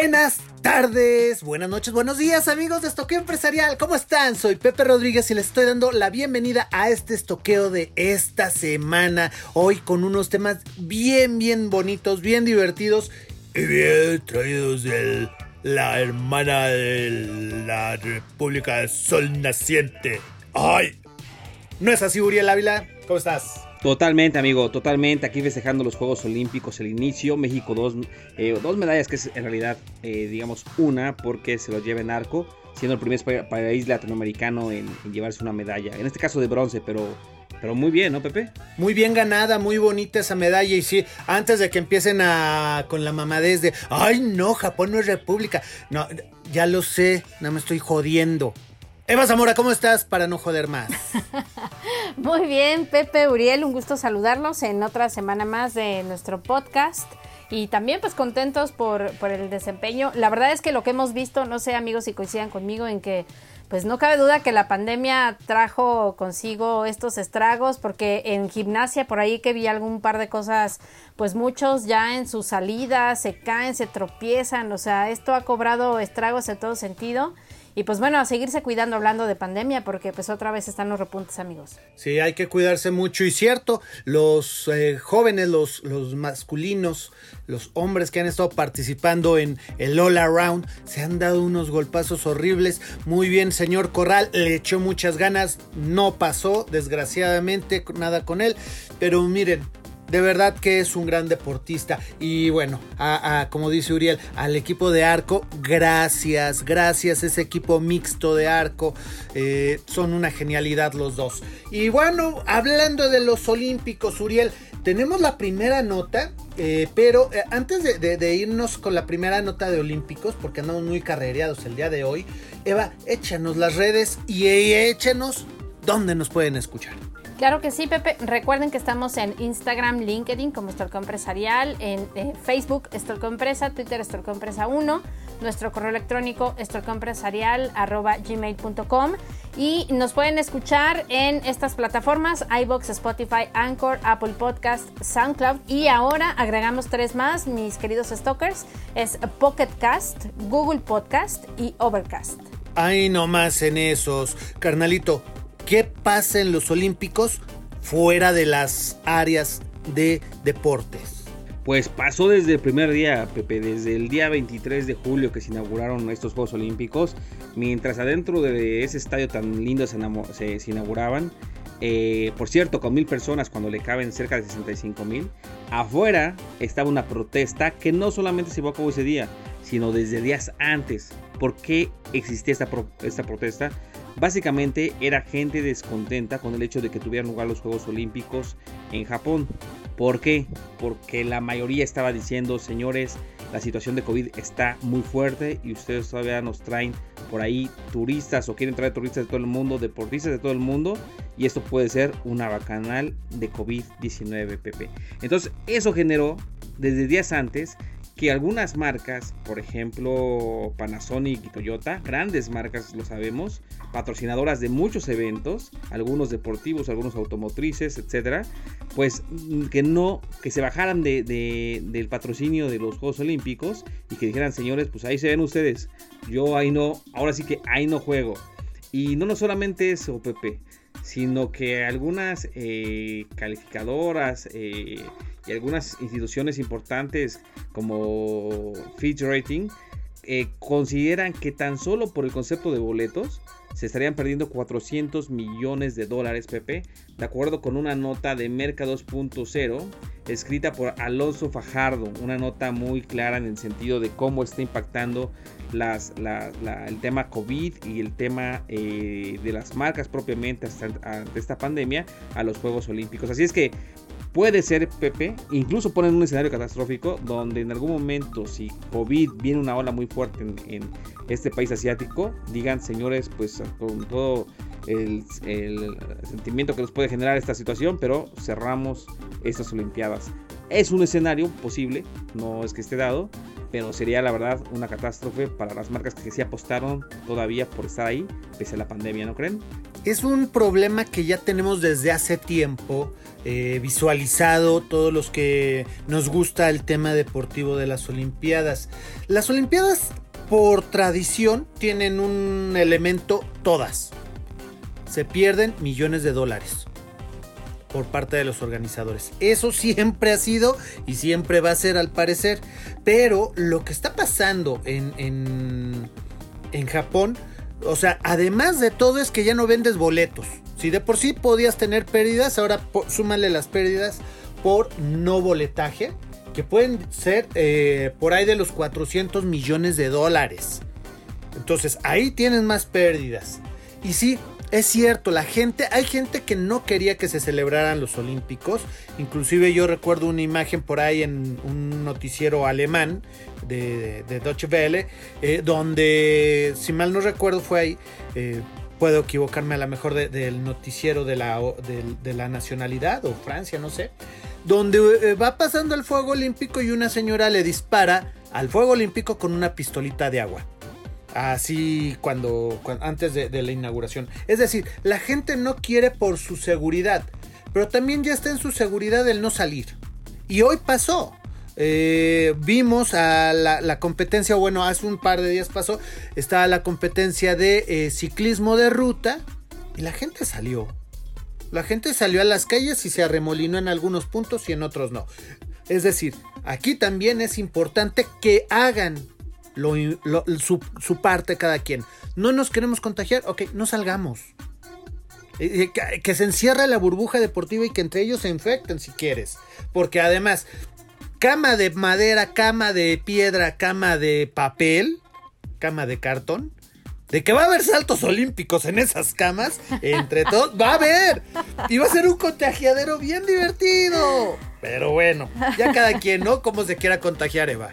Buenas tardes, buenas noches, buenos días amigos de Estoqueo Empresarial, ¿cómo están? Soy Pepe Rodríguez y les estoy dando la bienvenida a este estoqueo de esta semana, hoy con unos temas bien, bien bonitos, bien divertidos y bien traídos de la hermana de la República Sol Naciente. ¡Ay! ¿No es así, Uriel Ávila? ¿Cómo estás? Totalmente, amigo, totalmente. Aquí festejando los Juegos Olímpicos, el inicio. México dos, eh, dos medallas, que es en realidad, eh, digamos, una, porque se lo lleva en arco, siendo el primer país latinoamericano en, llevarse una medalla. En este caso de bronce, pero, pero muy bien, ¿no, Pepe? Muy bien ganada, muy bonita esa medalla. Y sí, antes de que empiecen a, con la mamadez de, ay, no, Japón no es república. No, ya lo sé, no me estoy jodiendo. Eva Zamora, ¿cómo estás? Para no joder más. Muy bien, Pepe, Uriel, un gusto saludarlos en otra semana más de nuestro podcast. Y también pues contentos por, por el desempeño. La verdad es que lo que hemos visto, no sé amigos si coincidan conmigo en que pues no cabe duda que la pandemia trajo consigo estos estragos, porque en gimnasia por ahí que vi algún par de cosas, pues muchos ya en su salida se caen, se tropiezan, o sea, esto ha cobrado estragos en todo sentido. Y pues bueno, a seguirse cuidando hablando de pandemia porque pues otra vez están los repuntes amigos. Sí, hay que cuidarse mucho y cierto, los eh, jóvenes, los, los masculinos, los hombres que han estado participando en el All Around se han dado unos golpazos horribles. Muy bien, señor Corral, le echó muchas ganas, no pasó, desgraciadamente, nada con él, pero miren, de verdad que es un gran deportista. Y bueno, como dice Uriel, al equipo de arco, gracias, gracias. Ese equipo mixto de arco eh, son una genialidad los dos. Y bueno, hablando de los Olímpicos, Uriel, tenemos la primera nota, eh, pero eh, antes de, irnos con la primera nota de Olímpicos, porque andamos muy carrereados el día de hoy, Eva, échanos las redes y échanos dónde nos pueden escuchar. Claro que sí, Pepe. Recuerden que estamos en Instagram, LinkedIn como Estorco Empresarial, en eh, Facebook Estorco Empresa, Twitter Estorco Empresa 1, nuestro correo electrónico gmail.com y nos pueden escuchar en estas plataformas iBox, Spotify, Anchor, Apple Podcast, SoundCloud y ahora agregamos tres más, mis queridos stalkers, es Pocket Cast, Google Podcast y Overcast. Ay, no más en esos. Carnalito, ¿Qué pasa en los Olímpicos fuera de las áreas de deportes? Pues pasó desde el primer día, Pepe, desde el día 23 de julio que se inauguraron estos Juegos Olímpicos, mientras adentro de ese estadio tan lindo se, inauguraban, eh, por cierto, con mil personas cuando le caben cerca de 65 mil, afuera estaba una protesta que no solamente se llevó a cabo ese día, sino desde días antes. ¿Por qué existía esta, esta protesta? Básicamente era gente descontenta con el hecho de que tuvieran lugar los Juegos Olímpicos en Japón. ¿Por qué? Porque la mayoría estaba diciendo, señores, la situación de COVID está muy fuerte y ustedes todavía nos traen por ahí turistas o quieren traer turistas de todo el mundo, deportistas de todo el mundo y esto puede ser una bacanal de COVID-19, PP. Entonces eso generó desde días antes que algunas marcas, por ejemplo Panasonic y Toyota, grandes marcas lo sabemos, patrocinadoras de muchos eventos, algunos deportivos, algunos automotrices, etcétera, pues mm, que no, que se bajaran de, del patrocinio de los Juegos Olímpicos y que dijeran, señores, pues ahí se ven ustedes, yo ahí no, ahora sí que ahí no juego. Y no, no solamente eso, Pepe, sino que algunas eh, calificadoras eh, y algunas instituciones importantes como Fitch Rating eh, consideran que tan solo por el concepto de boletos se estarían perdiendo 400 millones de dólares, Pepe, de acuerdo con una nota de Merca 2.0 escrita por Alonso Fajardo, una nota muy clara en el sentido de cómo está impactando el tema COVID y el tema eh, de las marcas propiamente ante esta pandemia a los Juegos Olímpicos. Así es que Puede ser, Pepe, incluso ponen un escenario catastrófico donde en algún momento, si COVID viene una ola muy fuerte en, este país asiático, digan, señores, pues con todo el, sentimiento que nos puede generar esta situación, pero cerramos estas Olimpiadas. Es un escenario posible, no es que esté dado, pero sería la verdad una catástrofe para las marcas que sí apostaron todavía por estar ahí, pese a la pandemia, ¿no creen? Es un problema que ya tenemos desde hace tiempo eh, visualizado todos los que nos gusta el tema deportivo de las Olimpiadas. Las Olimpiadas por tradición tienen un elemento todas. Se pierden millones de dólares por parte de los organizadores. Eso siempre ha sido y siempre va a ser al parecer. Pero lo que está pasando en, en, en Japón, o sea, además de todo es que ya no vendes boletos. Si de por sí podías tener pérdidas, ahora súmale las pérdidas por no boletaje, que pueden ser eh, por ahí de los 400 millones de dólares. Entonces ahí tienes más pérdidas. Y sí, es cierto, la gente, hay gente que no quería que se celebraran los Olímpicos. Inclusive yo recuerdo una imagen por ahí en un noticiero alemán de, de Deutsche Welle, eh, donde, si mal no recuerdo, fue ahí. Eh, puedo equivocarme a lo mejor del noticiero de la, de, la nacionalidad o Francia, no sé. Donde eh, va pasando el fuego olímpico y una señora le dispara al fuego olímpico con una pistolita de agua así cuando, antes de, la inauguración. Es decir, la gente no quiere por su seguridad, pero también ya está en su seguridad el no salir. Y hoy pasó. Eh, vimos a la, competencia, bueno, hace un par de días pasó, estaba la competencia de eh, ciclismo de ruta y la gente salió. La gente salió a las calles y se arremolinó en algunos puntos y en otros no. Es decir, aquí también es importante que hagan su, parte cada quien. No nos queremos contagiar, ok, no salgamos. Eh, eh, que, se encierre la burbuja deportiva y que entre ellos se infecten si quieres. Porque además, cama de madera, cama de piedra, cama de papel, cama de cartón. De que va a haber saltos olímpicos en esas camas, entre todos, va a haber. Y va a ser un contagiadero bien divertido. Pero bueno, ya cada quien, ¿no? Como se quiera contagiar, Eva.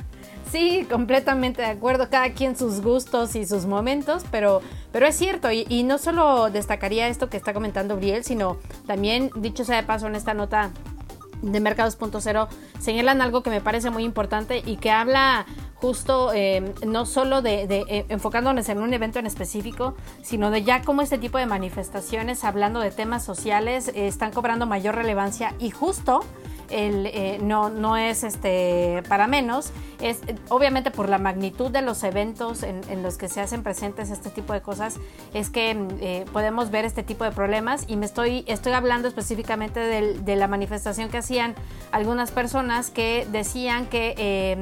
Sí, completamente de acuerdo, cada quien sus gustos y sus momentos, pero, pero es cierto, y, no solo destacaría esto que está comentando Briel, sino también, dicho sea de paso en esta nota de Mercados.0, señalan algo que me parece muy importante y que habla justo eh, no solo de, eh, enfocándonos en un evento en específico, sino de ya cómo este tipo de manifestaciones, hablando de temas sociales, eh, están cobrando mayor relevancia y justo eh, no, no es este, para menos, es obviamente por la magnitud de los eventos en, los que se hacen presentes este tipo de cosas, es que eh, podemos ver este tipo de problemas. Y me estoy, estoy hablando específicamente de la manifestación que hacían algunas personas que decían que... Eh,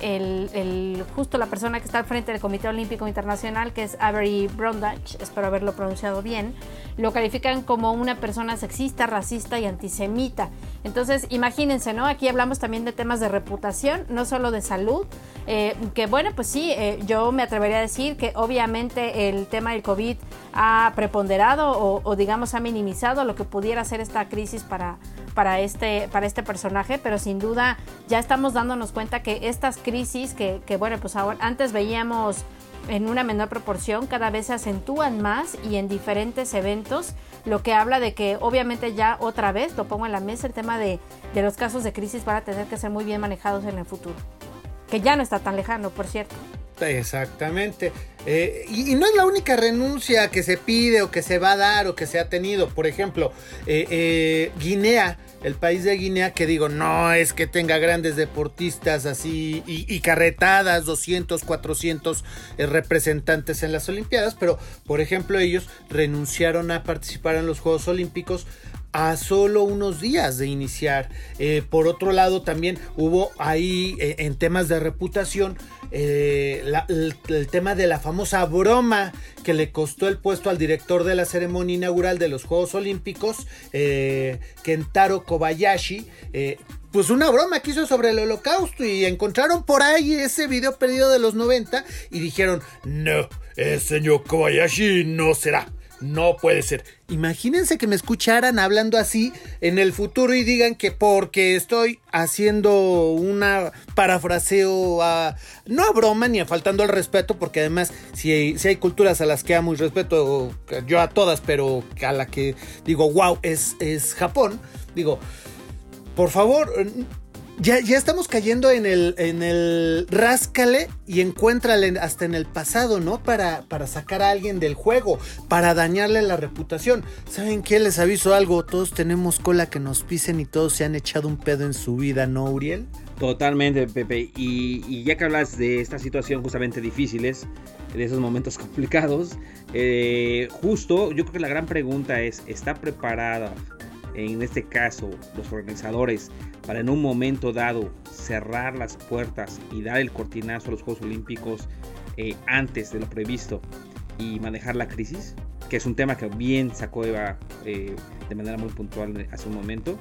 el, justo la persona que está al frente del Comité Olímpico Internacional, que es Avery Brundage, espero haberlo pronunciado bien, lo califican como una persona sexista, racista y antisemita. Entonces, imagínense, ¿no? Aquí hablamos también de temas de reputación, no solo de salud, eh, que bueno, pues sí, eh, yo me atrevería a decir que obviamente el tema del COVID ha preponderado o, o digamos ha minimizado lo que pudiera ser esta crisis para para este, para este personaje, pero sin duda ya estamos dándonos cuenta que estas crisis que, bueno, pues ahora antes veíamos en una menor proporción, cada vez se acentúan más y en diferentes eventos, lo que habla de que obviamente ya otra vez, lo pongo en la mesa, el tema de, de los casos de crisis van a tener que ser muy bien manejados en el futuro, que ya no está tan lejano, por cierto. Exactamente. Eh, y, no es la única renuncia que se pide o que se va a dar o que se ha tenido. Por ejemplo, eh, eh, Guinea, el país de Guinea, que digo, no es que tenga grandes deportistas así y, carretadas, 200, 400 representantes en las Olimpiadas, pero por ejemplo ellos renunciaron a participar en los Juegos Olímpicos a solo unos días de iniciar. Eh, por otro lado, también hubo ahí eh, en temas de reputación eh, el, tema de la famosa broma que le costó el puesto al director de la ceremonia inaugural de los Juegos Olímpicos, Kentaro Kobayashi. pues una broma que hizo sobre el holocausto y encontraron por ahí ese video perdido de los 90 y dijeron, no, el señor Kobayashi no será no puede ser. Imagínense que me escucharan hablando así en el futuro y digan que porque estoy haciendo una parafraseo a. No a broma ni a faltando al respeto, porque además, si hay, si hay culturas a las que amo y respeto, yo a todas, pero a la que digo, wow, es, es Japón. Digo, por favor, ya, ya estamos cayendo en el, en el ráscale y encuéntrale hasta en el pasado, ¿no? Para, para sacar a alguien del juego, para dañarle la reputación. ¿Saben qué? Les aviso algo, todos tenemos cola que nos pisen y todos se han echado un pedo en su vida, ¿no, Uriel? Totalmente, Pepe. Y, ya que hablas de esta situación justamente difíciles, de esos momentos complicados, eh, justo yo creo que la gran pregunta es, ¿está preparada en este caso los organizadores para en un momento dado cerrar las puertas y dar el cortinazo a los Juegos Olímpicos eh, antes de lo previsto y manejar la crisis, que es un tema que bien sacó Eva eh, de manera muy puntual hace un momento,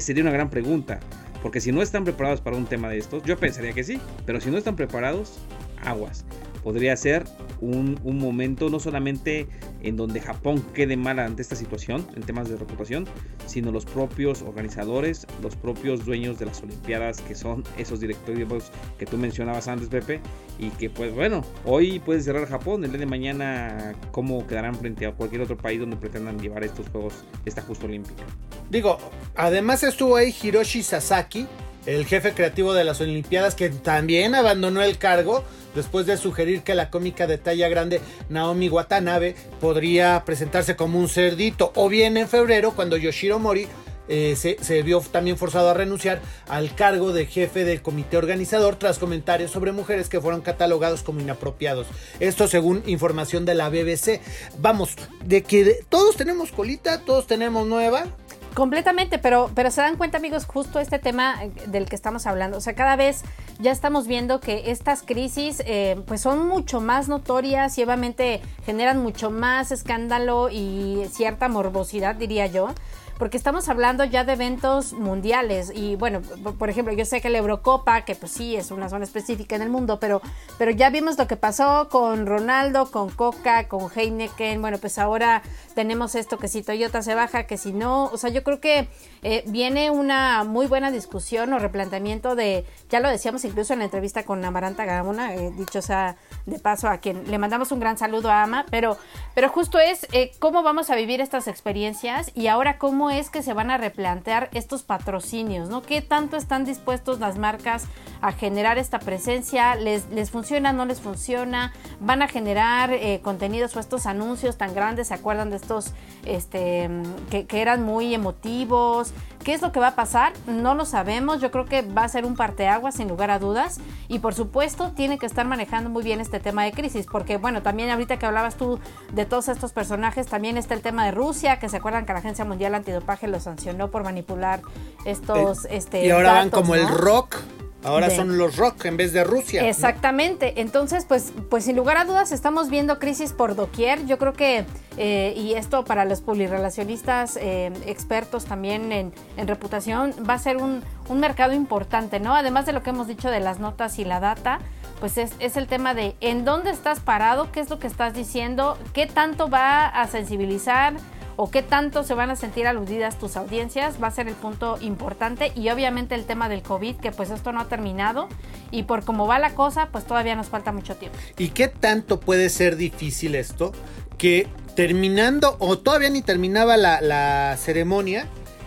sería una gran pregunta, porque si no están preparados para un tema de estos, yo pensaría que sí, pero si no están preparados, aguas. Podría ser un, momento no solamente en donde Japón quede mal ante esta situación en temas de reputación, sino los propios organizadores, los propios dueños de las Olimpiadas, que son esos directorios que tú mencionabas antes, Pepe, y que pues bueno, hoy puede cerrar Japón, el día de mañana cómo quedarán frente a cualquier otro país donde pretendan llevar estos Juegos, esta justa olímpica. Digo, además estuvo ahí Hiroshi Sasaki, el jefe creativo de las Olimpiadas, que también abandonó el cargo después de sugerir que la cómica de talla grande Naomi Watanabe podría presentarse como un cerdito, o bien en febrero cuando Yoshiro Mori eh, se, vio también forzado a renunciar al cargo de jefe del comité organizador tras comentarios sobre mujeres que fueron catalogados como inapropiados. Esto según información de la BBC. Vamos, de que todos tenemos colita, todos tenemos nueva, Completamente, pero, pero se dan cuenta amigos justo este tema eh, del que estamos hablando. O sea, cada vez ya estamos viendo que estas crisis eh, pues son mucho más notorias y obviamente generan mucho más escándalo y cierta morbosidad, diría yo porque estamos hablando ya de eventos mundiales. Y bueno, por ejemplo, yo sé que la Eurocopa, que pues sí es una zona específica en el mundo, pero, pero ya vimos lo que pasó con Ronaldo, con Coca, con Heineken, bueno, pues ahora tenemos esto que si Toyota se baja, que si no, o sea, yo creo que eh, viene una muy buena discusión o replanteamiento de, ya lo decíamos incluso en la entrevista con Amaranta Gamona, eh, dicho sea de paso a quien le mandamos un gran saludo a Ama, pero, pero justo es eh, cómo vamos a vivir estas experiencias y ahora cómo es que se van a replantear estos patrocinios, ¿no? ¿Qué tanto están dispuestos las marcas a generar esta presencia? ¿Les, les funciona, no les funciona? ¿Van a generar eh, contenidos o estos anuncios tan grandes? ¿Se acuerdan de estos este, que, que eran muy emotivos? ¿Qué es lo que va a pasar? No lo sabemos. Yo creo que va a ser un parteaguas sin lugar a dudas. Y por supuesto, tiene que estar manejando muy bien este tema de crisis. Porque, bueno, también ahorita que hablabas tú de todos estos personajes, también está el tema de Rusia, que se acuerdan que la Agencia Mundial Antidopaje lo sancionó por manipular estos. Eh, este, y ahora van como el rock Ahora son los rock en vez de Rusia. Exactamente. Entonces, pues, pues sin lugar a dudas estamos viendo crisis por doquier. Yo creo que, eh, y esto para los publirelacionistas eh, expertos también en, reputación, va a ser un, mercado importante, ¿no? Además de lo que hemos dicho de las notas y la data, pues es, es el tema de en dónde estás parado, qué es lo que estás diciendo, qué tanto va a sensibilizar o qué tanto se van a sentir aludidas tus audiencias va a ser el punto importante y obviamente el tema del COVID, que pues esto no ha terminado y por cómo va la cosa, pues todavía nos falta mucho tiempo. ¿Y qué tanto puede ser difícil esto? Que terminando o todavía ni terminaba la, la ceremonia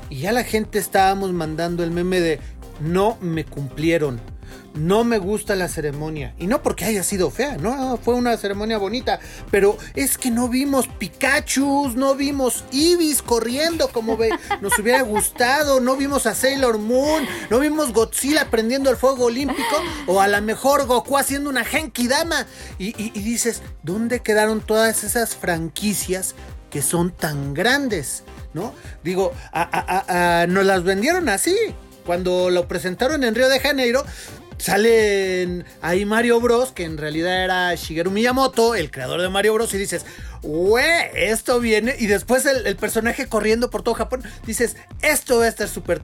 y ya la gente estábamos mandando el meme de no me cumplieron no me gusta la ceremonia. Y no porque haya sido fea, no, fue una ceremonia bonita. Pero es que no vimos Pikachu, no vimos Ibis corriendo como nos hubiera gustado, no vimos a Sailor Moon, no vimos Godzilla prendiendo el fuego olímpico, o a lo mejor Goku haciendo una Genki Dama. Y, dices, ¿dónde quedaron todas esas franquicias que son tan grandes? ¿No? Digo, nos las vendieron así. Cuando lo presentaron en Río de Janeiro, sale ahí Mario Bros, que en realidad era Shigeru Miyamoto, el creador de Mario Bros, y dices, esto viene, y después el, personaje corriendo por todo Japón, dices, esto va a estar súper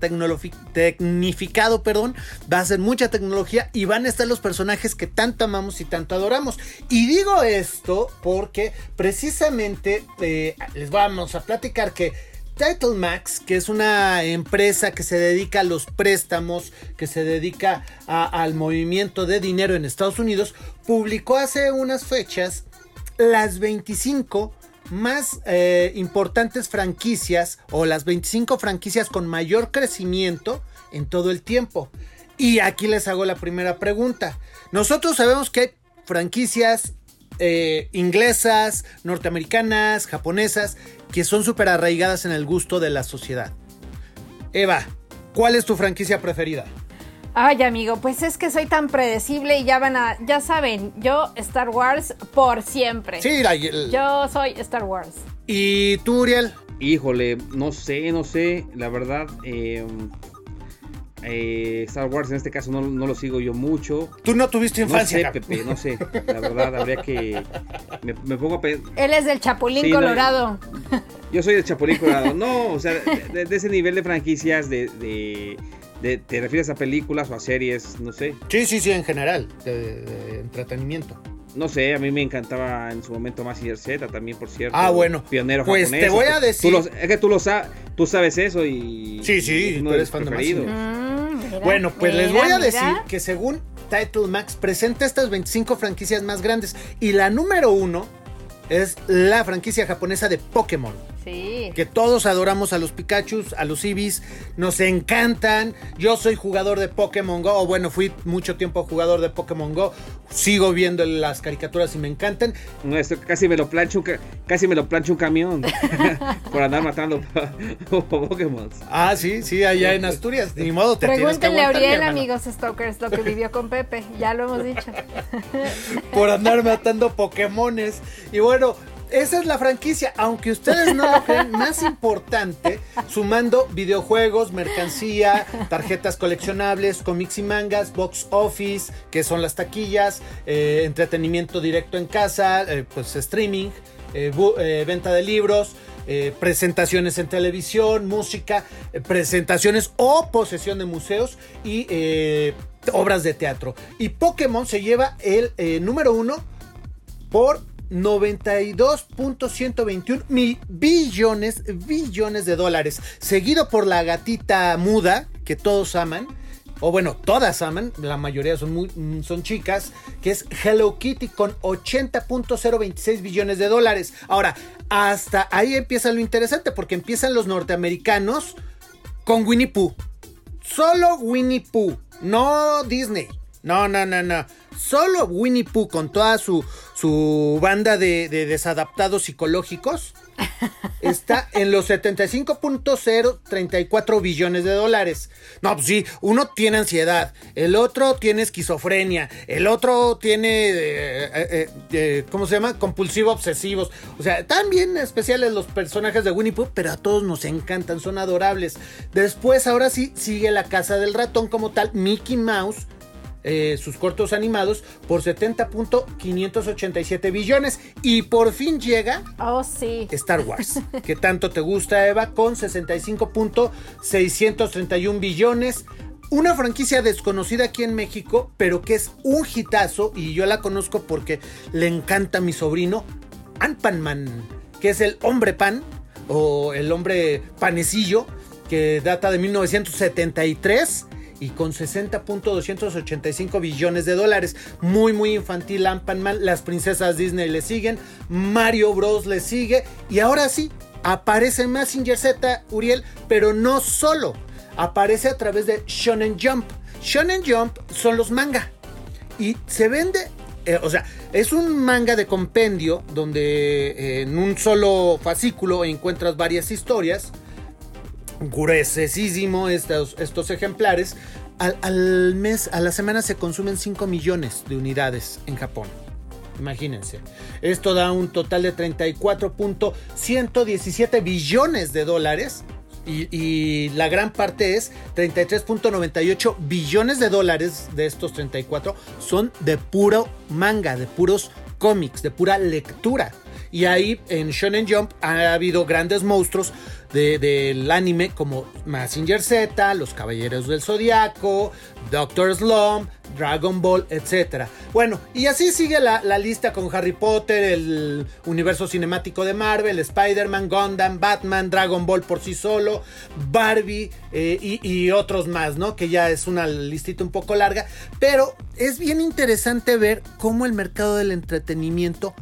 tecnificado, perdón, va a ser mucha tecnología y van a estar los personajes que tanto amamos y tanto adoramos. Y digo esto porque precisamente eh, les vamos a platicar que Title Max, que es una empresa que se dedica a los préstamos, que se dedica al movimiento de dinero en Estados Unidos, publicó hace unas fechas las 25 más eh, importantes franquicias o las 25 franquicias con mayor crecimiento en todo el tiempo. Y aquí les hago la primera pregunta. Nosotros sabemos que hay franquicias eh, inglesas, norteamericanas, japonesas, que son súper arraigadas en el gusto de la sociedad. Eva, ¿cuál es tu franquicia preferida? Ay, amigo, pues es que soy tan predecible y ya van a, ya saben, yo Star Wars por siempre. Sí, yo soy Star Wars. ¿Y tú, Uriel? Híjole, no sé, no sé, la verdad, eh, eh, Star Wars en este caso no, lo sigo yo mucho. Tú no tuviste infancia. No sé, Pepe, no sé. La verdad, habría que. Me, pongo a Él es del Chapulín Colorado. yo soy del Chapulín Colorado. No, o sea, de, ese nivel de franquicias, de, ¿te refieres a películas o a series? No sé. Sí, sí, sí, en general, de entretenimiento. No sé, a mí me encantaba en su momento Massinger Z también, por cierto. Ah, bueno. Pionero pues te voy a decir. es que tú lo sabes, tú sabes eso y. Sí, sí, tú eres fan de bueno, pues les voy a decir que según Title Max presenta estas 25 franquicias más grandes y la número uno es la franquicia japonesa de Pokémon. Sí. Que todos adoramos a los Pikachu, a los Eevees, nos encantan. Yo soy jugador de Pokémon Go, o bueno, fui mucho tiempo jugador de Pokémon Go. Sigo viendo las caricaturas y me encantan. Esto casi me lo plancho, casi me lo plancho un camión por andar matando Pokémon. Ah, sí, sí, allá en Asturias. Ni modo, te Pregúntenle a Uriel, amigos Stalkers, lo que vivió con Pepe. Ya lo hemos dicho. por andar matando Pokémones. Y bueno, esa es la franquicia, aunque ustedes no lo crean, más importante, sumando videojuegos, mercancía, tarjetas coleccionables, cómics y mangas, box office, que son las taquillas, eh, entretenimiento directo en casa, eh, pues streaming, eh, venta de libros. presentaciones en televisión, música, presentaciones o posesión de museos y obras de teatro. Y Pokémon se lleva el número uno por 92.121 mil billones, billones de dólares, seguido por la gatita muda que todos aman, o bueno, todas aman, la mayoría son, muy, son chicas, que es Hello Kitty con 80.026 billones de dólares. Ahora, hasta ahí empieza lo interesante, porque empiezan los norteamericanos con Winnie Pooh. Solo Winnie Pooh, no Disney. No, no, no, no. Solo Winnie Pooh con toda su, su banda de, desadaptados psicológicos está en los 75.034 billones de dólares. No, pues sí, uno tiene ansiedad, el otro tiene esquizofrenia, el otro tiene, eh, eh, eh, ¿cómo se llama? Compulsivo obsesivos. O sea, también especiales los personajes de Winnie Pooh, pero a todos nos encantan, son adorables. Después, ahora sí, sigue la casa del ratón como tal, Mickey Mouse eh, sus cortos animados por 70.587 billones y por fin llega oh, sí. Star Wars, que tanto te gusta Eva, con 65.631 billones. Una franquicia desconocida aquí en México, pero que es un hitazo y yo la conozco porque le encanta a mi sobrino, Ant-Man, que es el hombre pan o el hombre panecillo, que data de 1973 y con 60.285 billones de dólares. Muy, muy infantil Ant-Man. Las princesas Disney le siguen. Mario Bros. le sigue. Y ahora sí, aparece Massinger Z, Uriel, pero no solo. Aparece a través de Shonen Jump. Shonen Jump son los manga. Y se vende eh, o sea, es un manga de compendio donde eh, en un solo fascículo encuentras varias historias gruesísimo estos, estos ejemplares. Al, mes, a la semana se consumen 5 millones de unidades en Japón. Imagínense. Esto da un total de 34.117 billones de dólares. Y, la gran parte es 33.98 billones de dólares de estos 34 son de puro manga, de puros cómics, de pura lectura. Y ahí en Shonen Jump ha habido grandes monstruos del anime como Massinger Z, Los Caballeros del Zodiaco, Doctor Slump, Dragon Ball, etc. Bueno, y así sigue la, lista con Harry Potter, el universo cinemático de Marvel, Spider-Man, Gundam, Batman, Dragon Ball por sí solo, Barbie eh, y, otros más, ¿no? Que ya es una listita un poco larga, pero es bien interesante ver cómo el mercado del entretenimiento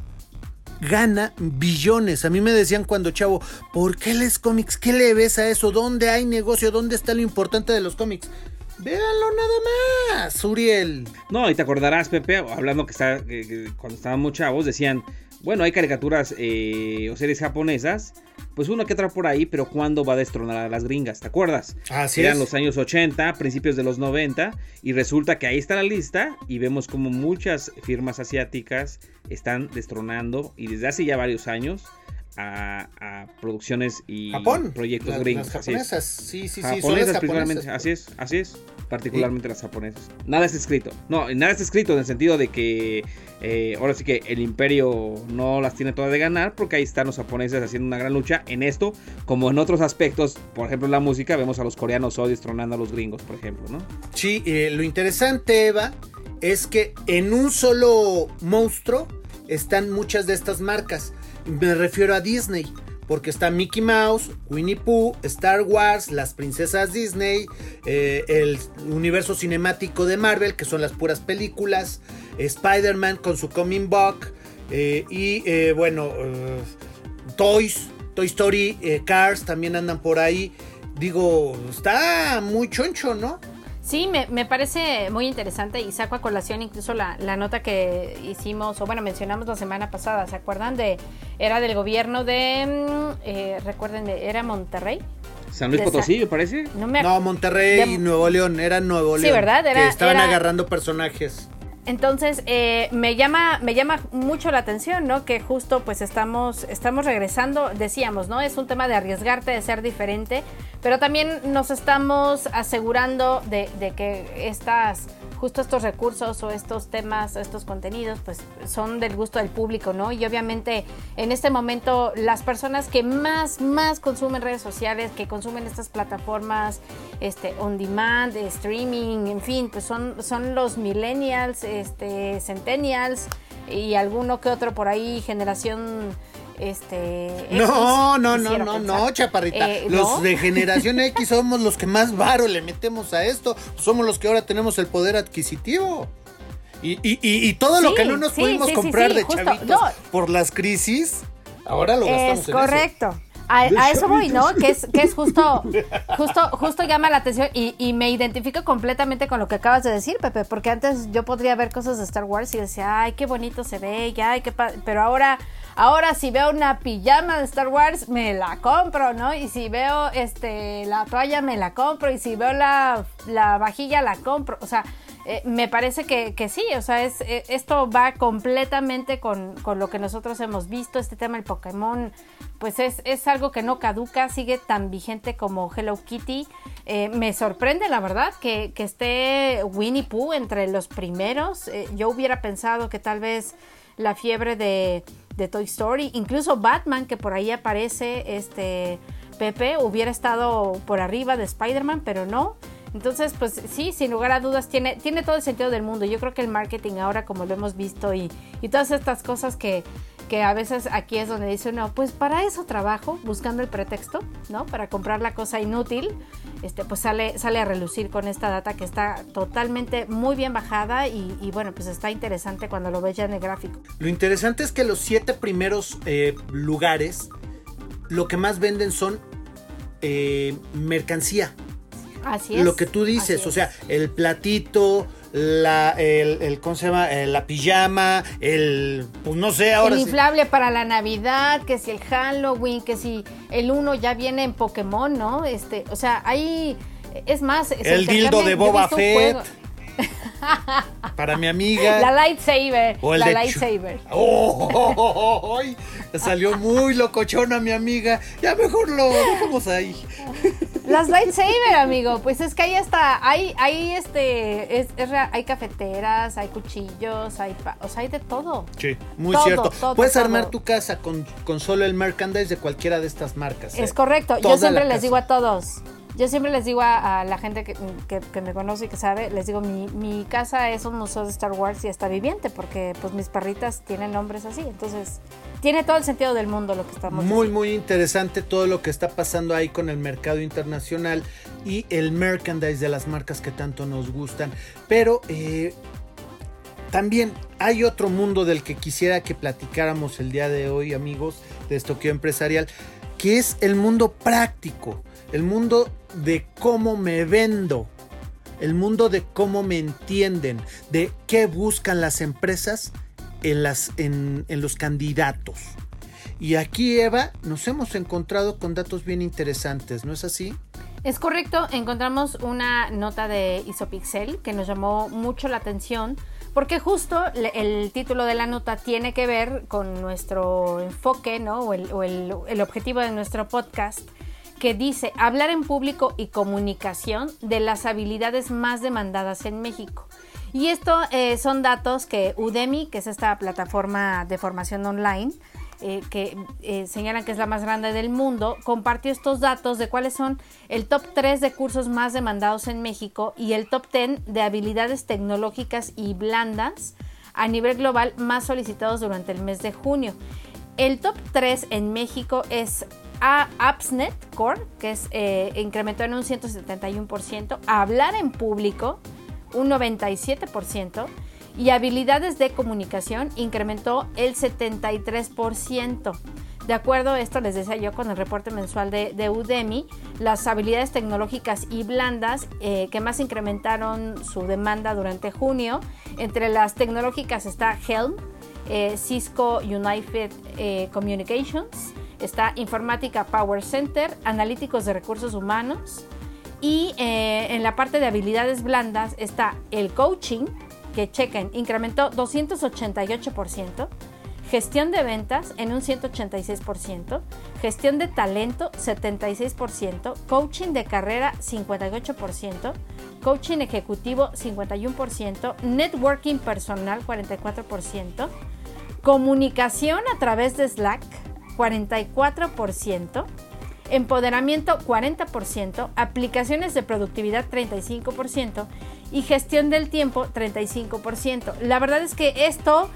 gana billones. A mí me decían cuando chavo, ¿por qué les cómics? ¿Qué le ves a eso? ¿Dónde hay negocio? ¿Dónde está lo importante de los cómics? Véanlo nada más, Uriel. No, y te acordarás, Pepe, hablando que, está, cuando estábamos chavos, decían, bueno, hay caricaturas eh, o series japonesas, pues una que otra por ahí, pero ¿cuándo va a destronar a las gringas? ¿Te acuerdas? Así Eran los años 80, principios de los 90, y resulta que ahí está la lista y vemos como muchas firmas asiáticas están destronando, y desde hace ya varios años, a, producciones y proyectos gringos. Las japonesas, sí, sí, sí. Japonesas, principalmente, así es, así es, particularmente las japonesas. Nada está escrito, no, nada está escrito en el sentido de que eh, ahora sí que el imperio no las tiene todas de ganar porque ahí están los japoneses haciendo una gran lucha en esto, como en otros aspectos, por ejemplo en la música, vemos a los coreanos hoy destronando a los gringos, por ejemplo, ¿no? Sí, eh, lo interesante, Eva, es que en un solo monstruo están muchas de estas marcas. Me refiero a Disney. Porque está Mickey Mouse, Winnie Pooh, Star Wars, las princesas Disney, eh, el universo cinemático de Marvel, que son las puras películas, Spider-Man con su Coming Book, eh, y eh, bueno, Toys, Toy Story, Cars también andan por ahí. Digo, está muy choncho, ¿no? Sí, me, parece muy interesante y saco a colación incluso la, nota que hicimos, o bueno, mencionamos la semana pasada, ¿se acuerdan? de Era del gobierno de, mm, eh, recuerden, era Monterrey. San Luis Potosí, me parece. No, Monterrey y Nuevo León, era Nuevo León. Sí, ¿verdad? que estaban agarrando personajes. Entonces, eh, me, llama, me llama mucho la atención, ¿no? Que justo pues estamos, estamos regresando, decíamos, ¿no? Es un tema de arriesgarte, de ser diferente, pero también nos estamos asegurando de, de que estas justo estos recursos o estos temas, estos contenidos, pues son del gusto del público, ¿no? Y obviamente en este momento las personas que más, más consumen redes sociales, que consumen estas plataformas este, on demand, de streaming, en fin, pues son, son los millennials, este, centennials y alguno que otro por ahí, generación este no, no, no, no, no, chaparrita. Eh, los de generación X somos los que más varo le metemos a esto. Somos los que ahora tenemos el poder adquisitivo. Y, y, y, todo lo que no nos pudimos comprar de chavitos por las crisis, ahora lo gastamos es correcto. A, eso voy, ¿no? Que es, que es justo, justo, justo llama la atención y, y, me identifico completamente con lo que acabas de decir, Pepe, porque antes yo podría ver cosas de Star Wars y decía, ay, qué bonito se ve, ya, qué pero ahora Ahora si veo una pijama de Star Wars, me la compro, ¿no? Y si veo este la toalla, me la compro. Y si veo la, vajilla, la compro. O sea, eh, me parece que, sí, o sea, es, eh, esto va completamente con, lo que nosotros hemos visto. Este tema del Pokémon, pues es, algo que no caduca, sigue tan vigente como Hello Kitty. Eh, me sorprende, la verdad, que, que, esté Winnie Pooh entre los primeros. yo hubiera pensado que tal vez la fiebre de de Toy Story, incluso Batman que por ahí aparece, este Pepe hubiera estado por arriba de Spider-Man, pero no. Entonces, pues sí, sin lugar a dudas, tiene, tiene todo el sentido del mundo. Yo creo que el marketing ahora, como lo hemos visto, y, y todas estas cosas que, que a veces aquí es donde dice no, pues para eso trabajo, buscando el pretexto, ¿no? Para comprar la cosa inútil, este, pues sale, sale a relucir con esta data que está totalmente muy bien bajada y, bueno, pues está interesante cuando lo ves ya en el gráfico. Lo interesante es que los siete primeros eh, lugares, lo que más venden son eh, mercancía. Así es. Lo que tú dices, o sea, el platito, la, el, ¿cómo se llama? Eh, la pijama, el, pues no sé, ahora El inflable para la Navidad, que si el Halloween, que si el uno ya viene en Pokémon, ¿no? Este, o sea, ahí, es más... El dildo de Boba Fett. Para mi amiga. La lightsaber. O el la lightsaber. ¡Oh! Salió muy locochona mi amiga. Ya mejor lo dejamos ahí. Las lightsaber, amigo. Pues es que ahí está. Hay, hay este. Es, es hay cafeteras, hay cuchillos, hay. o sea, hay de todo. Sí, muy Todo, cierto. todo, Puedes todo. armar tu casa con, con solo el merchandise de cualquiera de estas marcas. ¿eh? Es correcto. Toda Yo siempre les casa. digo a todos. Yo siempre les digo a, a la gente que, que- que me conoce y que sabe, les digo, mi, mi casa es un museo de Star Wars y está viviente, porque pues mis perritas tienen nombres así. Entonces, tiene todo el sentido del mundo lo que estamos Muy, diciendo. muy interesante todo lo que está pasando ahí con el mercado internacional y el merchandise de las marcas que tanto nos gustan. Pero eh, también hay otro mundo del que quisiera que platicáramos el día de hoy, amigos, de Estoqueo Empresarial, que es el mundo práctico, el mundo de cómo me vendo, el mundo de cómo me entienden, de qué buscan las empresas en, las, en, en los candidatos. Y aquí, Eva, nos hemos encontrado con datos bien interesantes, ¿no es así? Es correcto, encontramos una nota de Isopixel que nos llamó mucho la atención porque justo el título de la nota tiene que ver con nuestro enfoque, ¿no? O el, o el- el objetivo de nuestro podcast que dice hablar en público y comunicación de las habilidades más demandadas en México. Y esto eh, son datos que Udemy, que es esta plataforma de formación online, eh, que eh, señalan que es la más grande del mundo, compartió estos datos de cuáles son el top 3 de cursos más demandados en México y el top 10 de habilidades tecnológicas y blandas a nivel global más solicitados durante el mes de junio. El top 3 en México es a AppsNet Core, que es, eh, incrementó en un 171%, hablar en público, un 97%, y habilidades de comunicación incrementó el 73%. De acuerdo a esto, les decía yo con el reporte mensual de, de Udemy, las habilidades tecnológicas y blandas eh, que más incrementaron su demanda durante junio, entre las tecnológicas está Helm, eh, Cisco United Communications, está Informática Power Center, Analíticos de Recursos Humanos y eh, en la parte de habilidades blandas está el coaching, que chequen, incrementó 288%, gestión de ventas en un 186%, gestión de talento 76%, coaching de carrera 58%, coaching ejecutivo 51%, networking personal 44%, comunicación a través de Slack 44%, empoderamiento 40%, aplicaciones de productividad 35% y gestión del tiempo 35%. La verdad es que esto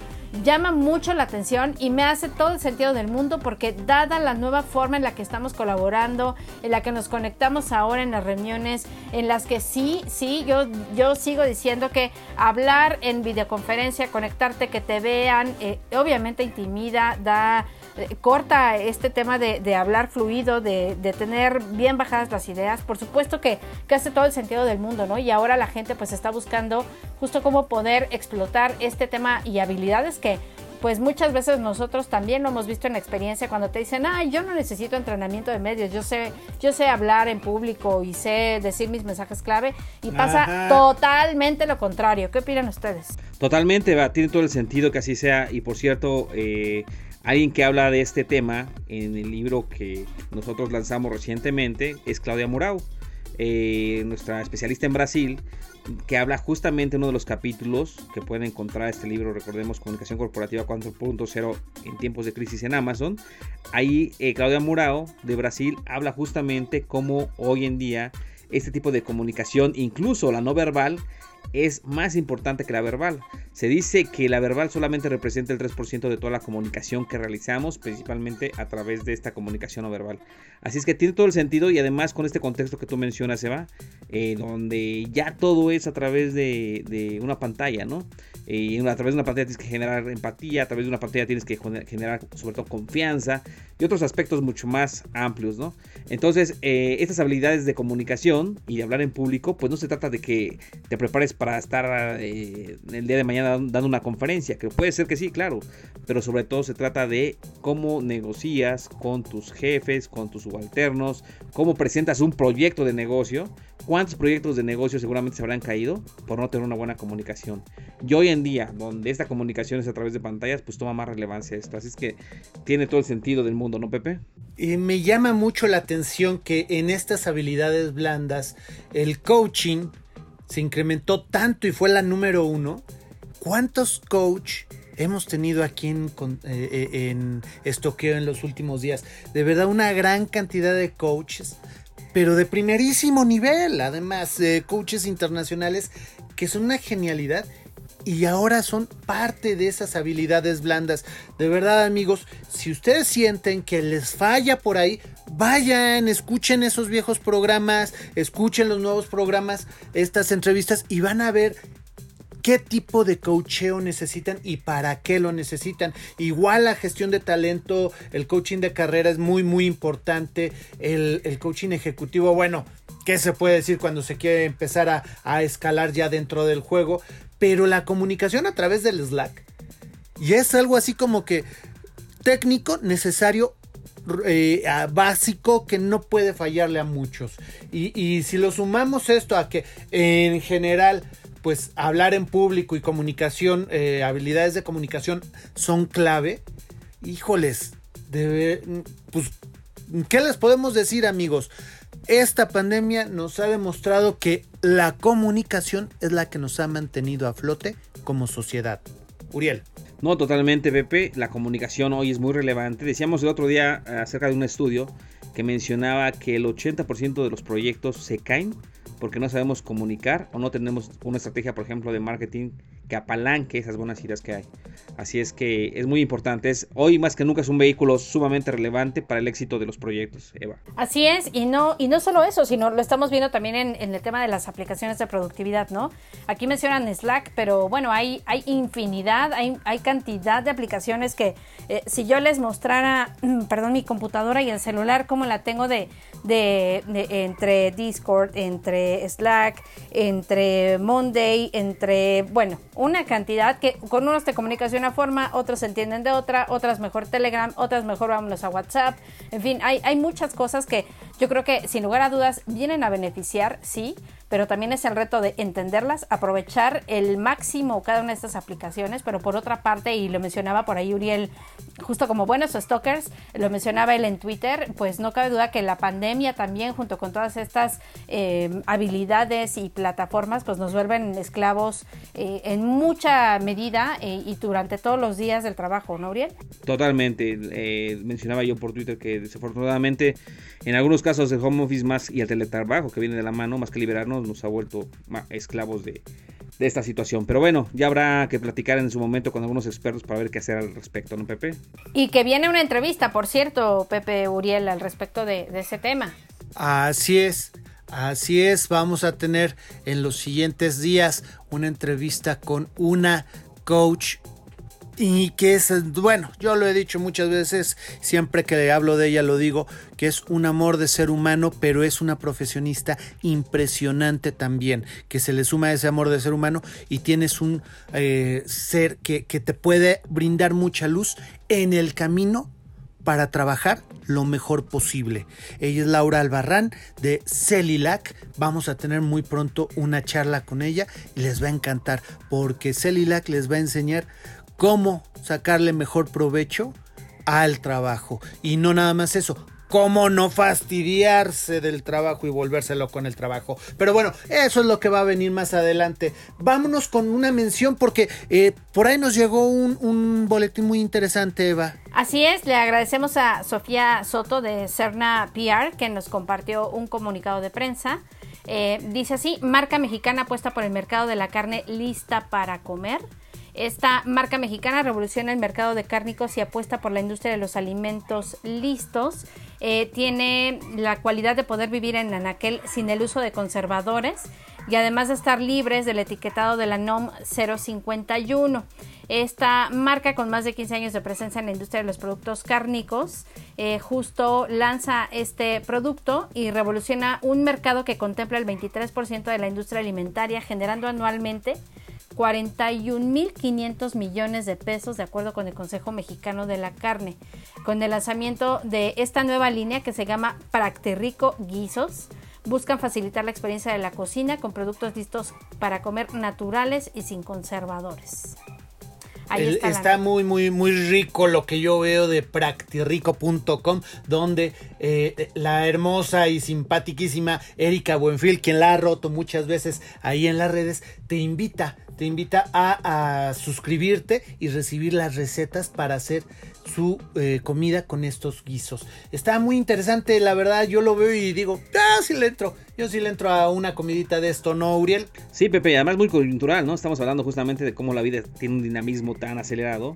llama mucho la atención y me hace todo el sentido del mundo porque dada la nueva forma en la que estamos colaborando, en la que nos conectamos ahora en las reuniones, en las que sí, sí, yo, yo sigo diciendo que hablar en videoconferencia, conectarte, que te vean, eh, obviamente intimida, da eh, corta este tema de, de hablar fluido, de, de tener bien bajadas las ideas. Por supuesto que, que hace todo el sentido del mundo, ¿no? Y ahora la gente pues está buscando justo cómo poder explotar este tema y habilidades que pues muchas veces nosotros también lo hemos visto en la experiencia cuando te dicen, ay, yo no necesito entrenamiento de medios, yo sé, yo sé hablar en público y sé decir mis mensajes clave y pasa Ajá. totalmente lo contrario. ¿Qué opinan ustedes? Totalmente, va, tiene todo el sentido que así sea. Y por cierto, eh, alguien que habla de este tema en el libro que nosotros lanzamos recientemente es Claudia Murau, eh, nuestra especialista en Brasil, que habla justamente en uno de los capítulos que pueden encontrar este libro, recordemos, Comunicación Corporativa 4.0 en tiempos de crisis en Amazon. Ahí eh, Claudia Murao de Brasil habla justamente cómo hoy en día este tipo de comunicación, incluso la no verbal, es más importante que la verbal. Se dice que la verbal solamente representa el 3% de toda la comunicación que realizamos, principalmente a través de esta comunicación no verbal. Así es que tiene todo el sentido y además con este contexto que tú mencionas, Eva, eh, donde ya todo es a través de, una pantalla, ¿no? Eh, a través de una pantalla tienes que generar empatía, a través de una pantalla tienes que gener- generar sobre todo confianza y otros aspectos mucho más amplios, ¿no? Entonces, eh, estas habilidades de comunicación y de hablar en público, pues no se trata de que te prepares para estar eh, el día de mañana dando una conferencia, que puede ser que sí, claro, pero sobre todo se trata de cómo negocias con tus jefes, con tus subalternos, cómo presentas un proyecto de negocio, cuántos proyectos de negocio seguramente se habrán caído por no tener una buena comunicación. Y hoy en día, donde esta comunicación es a través de pantallas, pues toma más relevancia esto. Así es que tiene todo el sentido del mundo, ¿no, Pepe? Y me llama mucho la atención que en estas habilidades blandas el coaching se incrementó tanto y fue la número uno. ¿Cuántos coach hemos tenido aquí en, eh, eh, en estoqueo en los últimos días? De verdad, una gran cantidad de coaches, pero de primerísimo nivel. Además, eh, coaches internacionales que son una genialidad y ahora son parte de esas habilidades blandas. De verdad, amigos, si ustedes sienten que les falla por ahí, vayan, escuchen esos viejos programas, escuchen los nuevos programas, estas entrevistas y van a ver qué tipo de coacheo necesitan y para qué lo necesitan. Igual la gestión de talento, el coaching de carrera es muy, muy importante. El, coaching ejecutivo, bueno, ¿qué se puede decir cuando se quiere empezar a, a escalar ya dentro del juego? Pero la comunicación a través del Slack y es algo así como que técnico, necesario, eh, básico que no puede fallarle a muchos. Y, si lo sumamos esto a que en general, pues hablar en público y comunicación, eh, habilidades de comunicación son clave, híjoles, pues, ¿qué les podemos decir amigos? Esta pandemia nos ha demostrado que la comunicación es la que nos ha mantenido a flote como sociedad. Uriel. No, totalmente, Pepe. La comunicación hoy es muy relevante. Decíamos el otro día eh, acerca de un estudio que mencionaba que el 80% de los proyectos se caen porque no sabemos comunicar o no tenemos una estrategia, por ejemplo, de marketing que apalanque esas buenas ideas que hay. Así es que es muy importante. Es, hoy más que nunca es un vehículo sumamente relevante para el éxito de los proyectos, Eva. Así es, y no, y no solo eso, sino lo estamos viendo también en, el tema de las aplicaciones de productividad, ¿no? Aquí mencionan Slack, pero bueno, hay, hay infinidad, hay, hay cantidad de aplicaciones que eh, si yo les mostrara, perdón, mi computadora y el celular, como la tengo de, de, entre Discord, entre Slack, entre Monday, entre, bueno, una cantidad que con unos te comunicas de una forma, otros se entienden de otra, otras mejor Telegram, otras mejor vámonos a WhatsApp. En fin, hay, hay muchas cosas que yo creo que sin lugar a dudas vienen a beneficiar, sí, pero también es el reto de entenderlas, aprovechar el máximo cada una de estas aplicaciones, pero por otra parte, y lo mencionaba por ahí Uriel, justo como buenos stalkers, lo mencionaba él en Twitter, pues no cabe duda que la pandemia también, junto con todas estas eh, habilidades y plataformas, pues nos vuelven esclavos eh, en mucha medida eh, y durante todos los días del trabajo, ¿no, Uriel? Totalmente. mencionaba yo por Twitter que desafortunadamente en algunos casos el home office más y el teletrabajo que viene de la mano, más que liberarnos, nos ha vuelto esclavos de, esta situación. Pero bueno, ya habrá que platicar en su momento con algunos expertos para ver qué hacer al respecto, ¿no, Pepe? Y que viene una entrevista, por cierto, Pepe Uriel, al respecto de, de ese tema. Así es. Así es, vamos a tener en los siguientes días una entrevista con una coach y que es, bueno, yo lo he dicho muchas veces, siempre que hablo de ella lo digo, que es un amor de ser humano, pero es una profesionista impresionante también, que se le suma ese amor de ser humano y tienes un eh, ser que, que te puede brindar mucha luz en el camino para trabajar lo mejor posible. Ella es Laura Albarrán de Celilac. Vamos a tener muy pronto una charla con ella y les va a encantar porque Celilac les va a enseñar cómo sacarle mejor provecho al trabajo. Y no nada más eso, cómo no fastidiarse del trabajo y volvérselo con el trabajo. Pero bueno, eso es lo que va a venir más adelante. Vámonos con una mención porque eh, por ahí nos llegó un, un, boletín muy interesante, Eva. Así es, le agradecemos a Sofía Soto de Cerna PR que nos compartió un comunicado de prensa. Eh, dice así, marca mexicana apuesta por el mercado de la carne lista para comer. Esta marca mexicana revoluciona el mercado de cárnicos y apuesta por la industria de los alimentos listos. Eh, tiene la cualidad de poder vivir en Anaquel sin el uso de conservadores. y además de estar libres del etiquetado de la NOM 051. Esta marca con más de 15 años de presencia en la industria de los productos cárnicos eh, justo lanza este producto y revoluciona un mercado que contempla el 23% de la industria alimentaria generando anualmente 41.500 millones de pesos, de acuerdo con el Consejo Mexicano de la Carne, con el lanzamiento de esta nueva línea que se llama Practerico Guisos. Buscan facilitar la experiencia de la cocina con productos listos para comer naturales y sin conservadores. Está, muy, muy, muy rico lo que yo veo de practirico.com, donde eh, la hermosa y simpaticísima Erika Buenfil, quien la ha roto muchas veces ahí en las redes, te invita te invita a, suscribirte y recibir las recetas para hacer su eh, comida con estos guisos. Está muy interesante, la verdad, yo lo veo y digo, ah, sí le entro. Yo sí le entro a una comidita de esto, ¿no, Uriel? Sí, Pepe, además muy coyuntural, ¿no? Estamos hablando justamente de cómo la vida tiene un dinamismo tan acelerado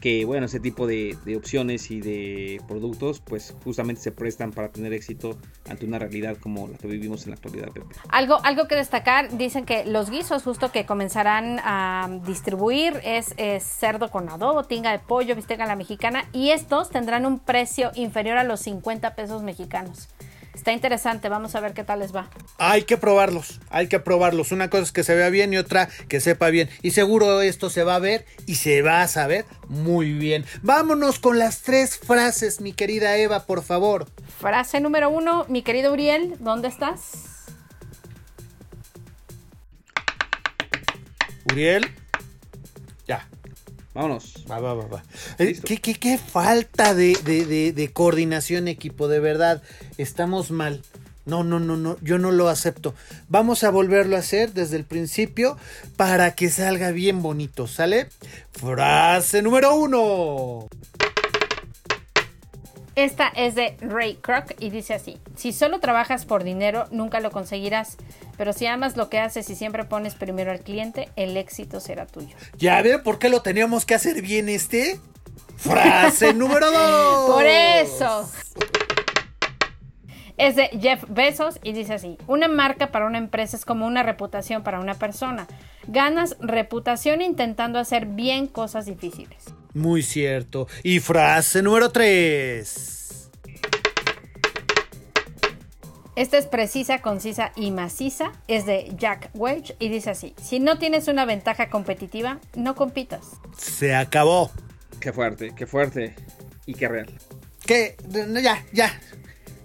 que, bueno, ese tipo de, opciones y de productos, pues justamente se prestan para tener éxito ante una realidad como la que vivimos en la actualidad, Pepe. Algo, algo que destacar, dicen que los guisos justo que comenzarán a distribuir es, es cerdo con adobo, tinga de pollo, bistec a la mexicana y estos tendrán un precio inferior a los 50 pesos mexicanos. Está interesante, vamos a ver qué tal les va. Hay que probarlos, hay que probarlos. Una cosa es que se vea bien y otra que sepa bien. Y seguro esto se va a ver y se va a saber muy bien. Vámonos con las tres frases, mi querida Eva, por favor. Frase número uno, mi querido Uriel, ¿dónde estás? Uriel. Ya. Vámonos. Va, va, va, eh, ¿Qué, falta de, coordinación, equipo? De verdad, estamos mal. No, no, no, no, yo no lo acepto. Vamos a volverlo a hacer desde el principio para que salga bien bonito, ¿sale? Frase número uno. Esta es de Ray Kroc y dice así, si solo trabajas por dinero, nunca lo conseguirás, pero si amas lo que haces y siempre pones primero al cliente, el éxito será tuyo. ¿Ya ver por qué lo teníamos que hacer bien este? Frase número dos. Por eso. Es de Jeff Bezos y dice así, una marca para una empresa es como una reputación para una persona. Ganas reputación intentando hacer bien cosas difíciles. Muy cierto. Y frase número 3. Esta es precisa, concisa y maciza. Es de Jack Welch y dice así: Si no tienes una ventaja competitiva, no compitas. Se acabó. Qué fuerte, qué fuerte y qué real. Que ya, ya.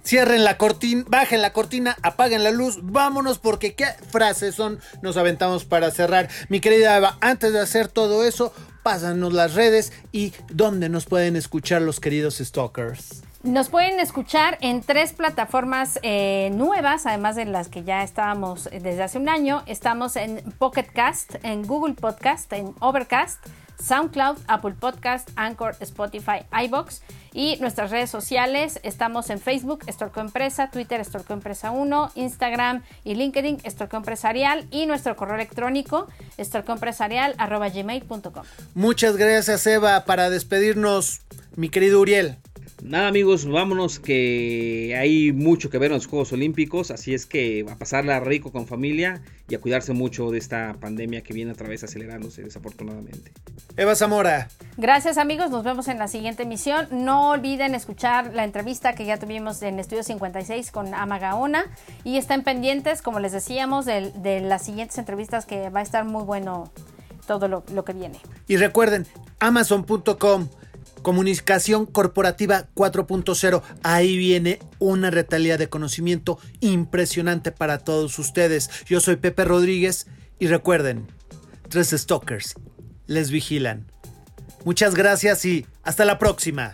Cierren la cortina, bajen la cortina, apaguen la luz, vámonos porque qué frases son nos aventamos para cerrar. Mi querida Eva, antes de hacer todo eso, pásanos las redes y dónde nos pueden escuchar los queridos stalkers. Nos pueden escuchar en tres plataformas eh, nuevas, además de las que ya estábamos desde hace un año. Estamos en Pocket Cast, en Google Podcast, en Overcast SoundCloud, Apple Podcast, Anchor, Spotify, iBox y nuestras redes sociales. Estamos en Facebook, Estorco Empresa, Twitter, Estorco Empresa 1, Instagram y LinkedIn, Estorco Empresarial y nuestro correo electrónico, estorcoempresarial.gmail.com. Muchas gracias, Eva. Para despedirnos, mi querido Uriel. Nada amigos, vámonos que hay mucho que ver en los Juegos Olímpicos, así es que a pasarla rico con familia y a cuidarse mucho de esta pandemia que viene a través acelerándose desafortunadamente. Eva Zamora. Gracias amigos, nos vemos en la siguiente emisión. No olviden escuchar la entrevista que ya tuvimos en Estudio 56 con Ama Gaona y estén pendientes, como les decíamos, de, las siguientes entrevistas que va a estar muy bueno todo lo, lo que viene. Y recuerden, amazon.com Comunicación Corporativa 4.0. Ahí viene una retalía de conocimiento impresionante para todos ustedes. Yo soy Pepe Rodríguez y recuerden, tres stalkers les vigilan. Muchas gracias y hasta la próxima.